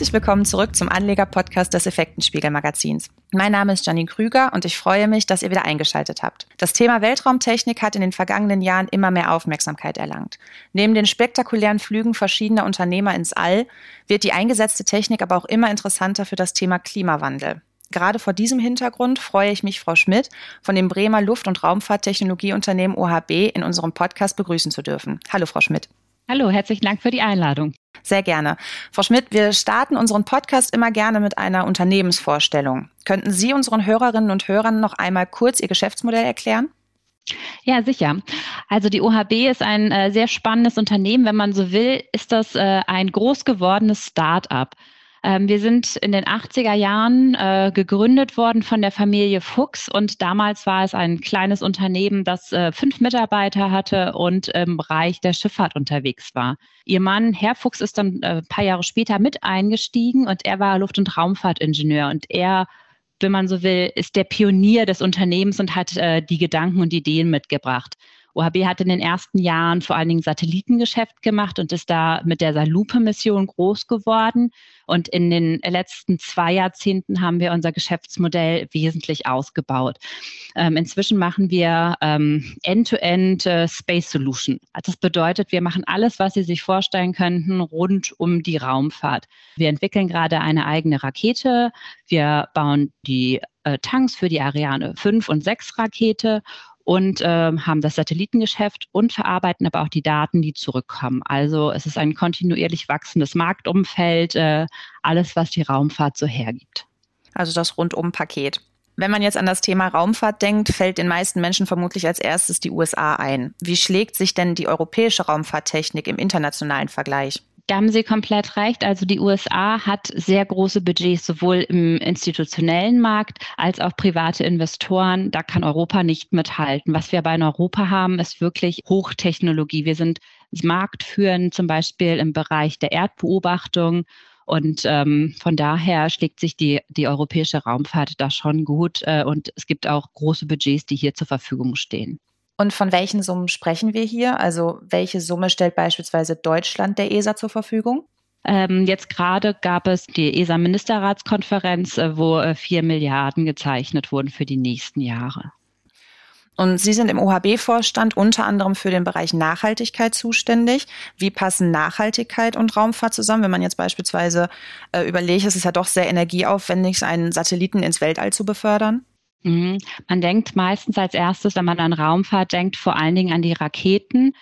Herzlich willkommen zurück zum Anleger-Podcast des Effektenspiegel-Magazins. Mein Name ist Janine Krüger und ich freue mich, dass ihr wieder eingeschaltet habt. Das Thema Weltraumtechnik hat in den vergangenen Jahren immer mehr Aufmerksamkeit erlangt. Neben den spektakulären Flügen verschiedener Unternehmer ins All wird die eingesetzte Technik aber auch immer interessanter für das Thema Klimawandel. Gerade vor diesem Hintergrund freue ich mich, Frau Schmidt von dem Bremer Luft- und Raumfahrttechnologieunternehmen OHB in unserem Podcast begrüßen zu dürfen. Hallo, Frau Schmidt. Hallo, herzlichen Dank für die Einladung. Sehr gerne. Frau Schmidt, wir starten unseren Podcast immer gerne mit einer Unternehmensvorstellung. Könnten Sie unseren Hörerinnen und Hörern noch einmal kurz Ihr Geschäftsmodell erklären? Ja, sicher. Also die OHB ist ein äh, sehr spannendes Unternehmen. Wenn man so will, ist das äh, ein groß gewordenes Start-up. Ähm, wir sind in den 80er Jahren äh, gegründet worden von der Familie Fuchs und damals war es ein kleines Unternehmen, das äh, fünf Mitarbeiter hatte und im Bereich der Schifffahrt unterwegs war. Ihr Mann, Herr Fuchs, ist dann äh, ein paar Jahre später mit eingestiegen und er war Luft- und Raumfahrtingenieur und er wenn man so will, ist der Pionier des Unternehmens und hat äh, die Gedanken und Ideen mitgebracht. OHB hat in den ersten Jahren vor allen Dingen Satellitengeschäft gemacht und ist da mit der Salupe-Mission groß geworden. Und in den letzten zwei Jahrzehnten haben wir unser Geschäftsmodell wesentlich ausgebaut. Ähm, inzwischen machen wir ähm, End-to-End äh, Space Solution. Das bedeutet, wir machen alles, was Sie sich vorstellen könnten, rund um die Raumfahrt. Wir entwickeln gerade eine eigene Rakete. Wir bauen die äh, Tanks für die Ariane 5 und 6 Rakete und äh, haben das Satellitengeschäft und verarbeiten aber auch die Daten, die zurückkommen. Also es ist ein kontinuierlich wachsendes Marktumfeld, äh, alles, was die Raumfahrt so hergibt. Also das Rundum-Paket. Wenn man jetzt an das Thema Raumfahrt denkt, fällt den meisten Menschen vermutlich als erstes die USA ein. Wie schlägt sich denn die europäische Raumfahrttechnik im internationalen Vergleich? Da haben Sie komplett recht. Also die USA hat sehr große Budgets, sowohl im institutionellen Markt als auch private Investoren. Da kann Europa nicht mithalten. Was wir aber in Europa haben, ist wirklich Hochtechnologie. Wir sind marktführend zum Beispiel im Bereich der Erdbeobachtung. Und ähm, von daher schlägt sich die, die europäische Raumfahrt da schon gut. Äh, und es gibt auch große Budgets, die hier zur Verfügung stehen. Und von welchen Summen sprechen wir hier? Also welche Summe stellt beispielsweise Deutschland der ESA zur Verfügung? Ähm, jetzt gerade gab es die ESA-Ministerratskonferenz, äh, wo äh, vier Milliarden gezeichnet wurden für die nächsten Jahre. Und Sie sind im OHB-Vorstand unter anderem für den Bereich Nachhaltigkeit zuständig. Wie passen Nachhaltigkeit und Raumfahrt zusammen? Wenn man jetzt beispielsweise äh, überlegt, es ist ja doch sehr energieaufwendig, einen Satelliten ins Weltall zu befördern. Mhm. Man denkt meistens als erstes, wenn man an Raumfahrt denkt, vor allen Dingen an die Raketen.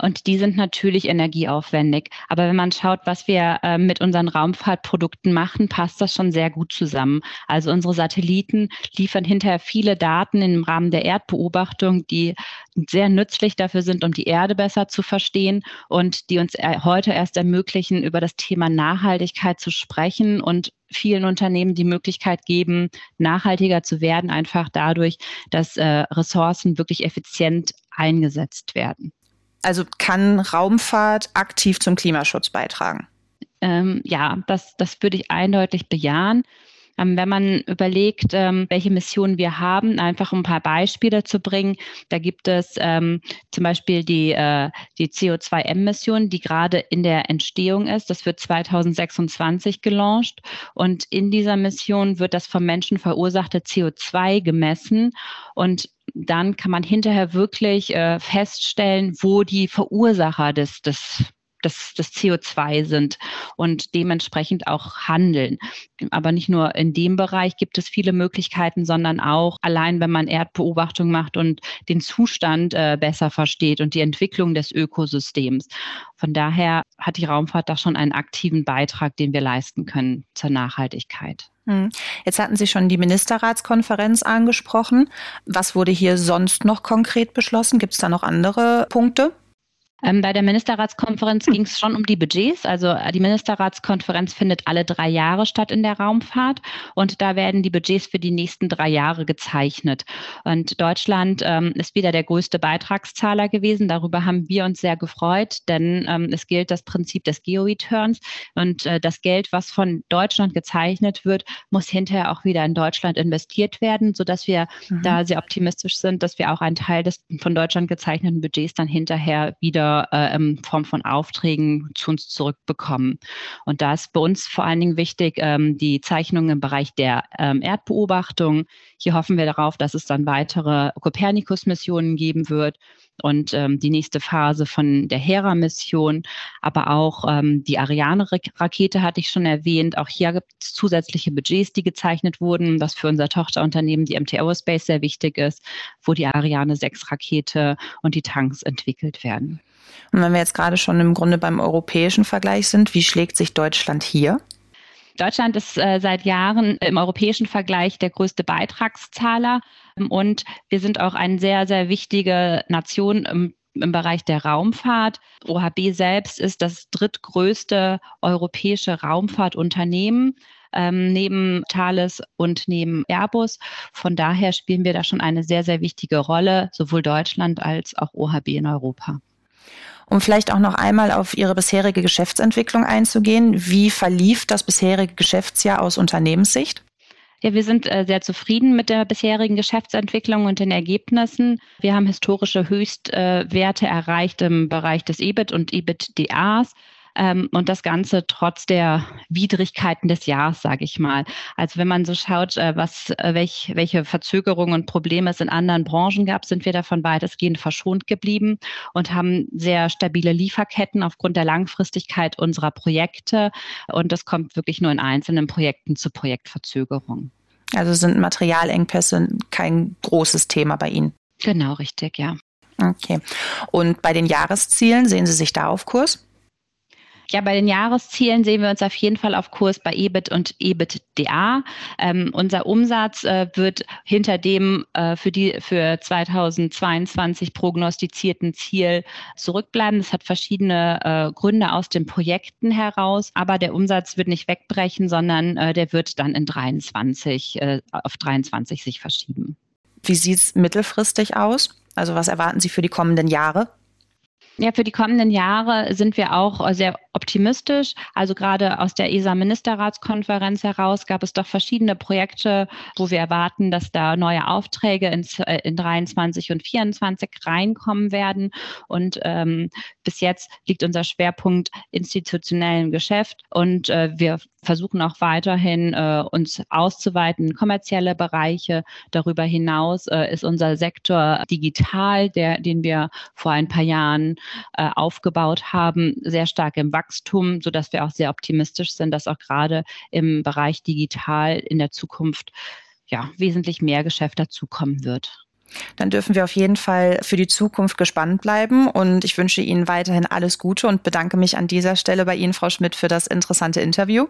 Und die sind natürlich energieaufwendig. Aber wenn man schaut, was wir äh, mit unseren Raumfahrtprodukten machen, passt das schon sehr gut zusammen. Also unsere Satelliten liefern hinterher viele Daten im Rahmen der Erdbeobachtung, die sehr nützlich dafür sind, um die Erde besser zu verstehen und die uns äh, heute erst ermöglichen, über das Thema Nachhaltigkeit zu sprechen und vielen Unternehmen die Möglichkeit geben, nachhaltiger zu werden, einfach dadurch, dass äh, Ressourcen wirklich effizient eingesetzt werden. Also kann Raumfahrt aktiv zum Klimaschutz beitragen? Ähm, ja, das, das würde ich eindeutig bejahen. Ähm, wenn man überlegt, ähm, welche Missionen wir haben, einfach um ein paar Beispiele zu bringen, da gibt es ähm, zum Beispiel die, äh, die CO2M-Mission, die gerade in der Entstehung ist. Das wird 2026 gelauncht und in dieser Mission wird das vom Menschen verursachte CO2 gemessen und dann kann man hinterher wirklich äh, feststellen, wo die Verursacher des, des des, des CO2 sind und dementsprechend auch handeln. Aber nicht nur in dem Bereich gibt es viele Möglichkeiten, sondern auch allein, wenn man Erdbeobachtung macht und den Zustand äh, besser versteht und die Entwicklung des Ökosystems. Von daher hat die Raumfahrt da schon einen aktiven Beitrag, den wir leisten können zur Nachhaltigkeit. Hm. Jetzt hatten Sie schon die Ministerratskonferenz angesprochen. Was wurde hier sonst noch konkret beschlossen? Gibt es da noch andere Punkte? Ähm, bei der Ministerratskonferenz ging es schon um die Budgets. Also äh, die Ministerratskonferenz findet alle drei Jahre statt in der Raumfahrt und da werden die Budgets für die nächsten drei Jahre gezeichnet. Und Deutschland ähm, ist wieder der größte Beitragszahler gewesen. Darüber haben wir uns sehr gefreut, denn ähm, es gilt das Prinzip des Geo-Returns und äh, das Geld, was von Deutschland gezeichnet wird, muss hinterher auch wieder in Deutschland investiert werden, sodass wir mhm. da sehr optimistisch sind, dass wir auch einen Teil des von Deutschland gezeichneten Budgets dann hinterher wieder Äh, in Form von Aufträgen zu uns zurückbekommen. Und da ist bei uns vor allen Dingen wichtig ähm, die Zeichnung im Bereich der ähm, Erdbeobachtung. Hier hoffen wir darauf, dass es dann weitere Copernicus-Missionen geben wird und ähm, die nächste Phase von der Hera-Mission, aber auch ähm, die Ariane-Rakete hatte ich schon erwähnt. Auch hier gibt es zusätzliche Budgets, die gezeichnet wurden, was für unser Tochterunternehmen, die MT Aerospace, sehr wichtig ist, wo die Ariane 6-Rakete und die Tanks entwickelt werden. Und wenn wir jetzt gerade schon im Grunde beim europäischen Vergleich sind, wie schlägt sich Deutschland hier? Deutschland ist äh, seit Jahren im europäischen Vergleich der größte Beitragszahler und wir sind auch eine sehr, sehr wichtige Nation im, im Bereich der Raumfahrt. OHB selbst ist das drittgrößte europäische Raumfahrtunternehmen. Ähm, neben Thales und neben Airbus. Von daher spielen wir da schon eine sehr, sehr wichtige Rolle, sowohl Deutschland als auch OHB in Europa. Um vielleicht auch noch einmal auf Ihre bisherige Geschäftsentwicklung einzugehen. Wie verlief das bisherige Geschäftsjahr aus Unternehmenssicht? Ja, wir sind äh, sehr zufrieden mit der bisherigen Geschäftsentwicklung und den Ergebnissen. Wir haben historische Höchstwerte erreicht im Bereich des EBIT und EBITDAs. Ähm, und das Ganze trotz der Widrigkeiten des Jahres, sage ich mal. Also wenn man so schaut, äh, was, äh, welch, welche Verzögerungen und Probleme es in anderen Branchen gab, sind wir davon weitestgehend verschont geblieben und haben sehr stabile Lieferketten aufgrund der Langfristigkeit unserer Projekte. Und das kommt wirklich nur in einzelnen Projekten zu Projektverzögerungen. Also sind Materialengpässe kein großes Thema bei Ihnen? Genau, richtig, ja. Okay. Und bei den Jahreszielen sehen Sie sich da auf Kurs? Ja, bei den Jahreszielen sehen wir uns auf jeden Fall auf Kurs bei EBIT und EBITDA. Ähm, unser Umsatz äh, wird hinter dem äh, für, die, für 2022 prognostizierten Ziel zurückbleiben. Das hat verschiedene äh, Gründe aus den Projekten heraus, aber der Umsatz wird nicht wegbrechen, sondern äh, der wird dann in 23, äh, auf 23 sich verschieben. Wie sieht es mittelfristig aus? Also was erwarten Sie für die kommenden Jahre? Ja, für die kommenden Jahre sind wir auch sehr optimistisch. Also gerade aus der ESA-Ministerratskonferenz heraus gab es doch verschiedene Projekte, wo wir erwarten, dass da neue Aufträge äh, in 23 und 24 reinkommen werden. Und ähm, bis jetzt liegt unser Schwerpunkt institutionellem Geschäft und äh, wir versuchen auch weiterhin äh, uns auszuweiten, kommerzielle Bereiche. Darüber hinaus äh, ist unser Sektor digital, der, den wir vor ein paar Jahren äh, aufgebaut haben, sehr stark im Wachstum, sodass wir auch sehr optimistisch sind, dass auch gerade im Bereich digital in der Zukunft ja, wesentlich mehr Geschäft dazukommen wird. Dann dürfen wir auf jeden Fall für die Zukunft gespannt bleiben und ich wünsche Ihnen weiterhin alles Gute und bedanke mich an dieser Stelle bei Ihnen, Frau Schmidt, für das interessante Interview.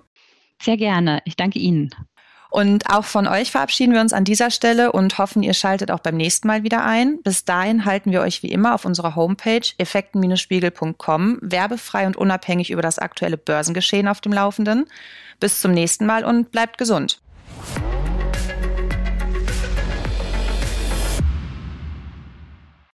Sehr gerne. Ich danke Ihnen. Und auch von euch verabschieden wir uns an dieser Stelle und hoffen, ihr schaltet auch beim nächsten Mal wieder ein. Bis dahin halten wir euch wie immer auf unserer Homepage effekten-spiegel.com werbefrei und unabhängig über das aktuelle Börsengeschehen auf dem Laufenden. Bis zum nächsten Mal und bleibt gesund.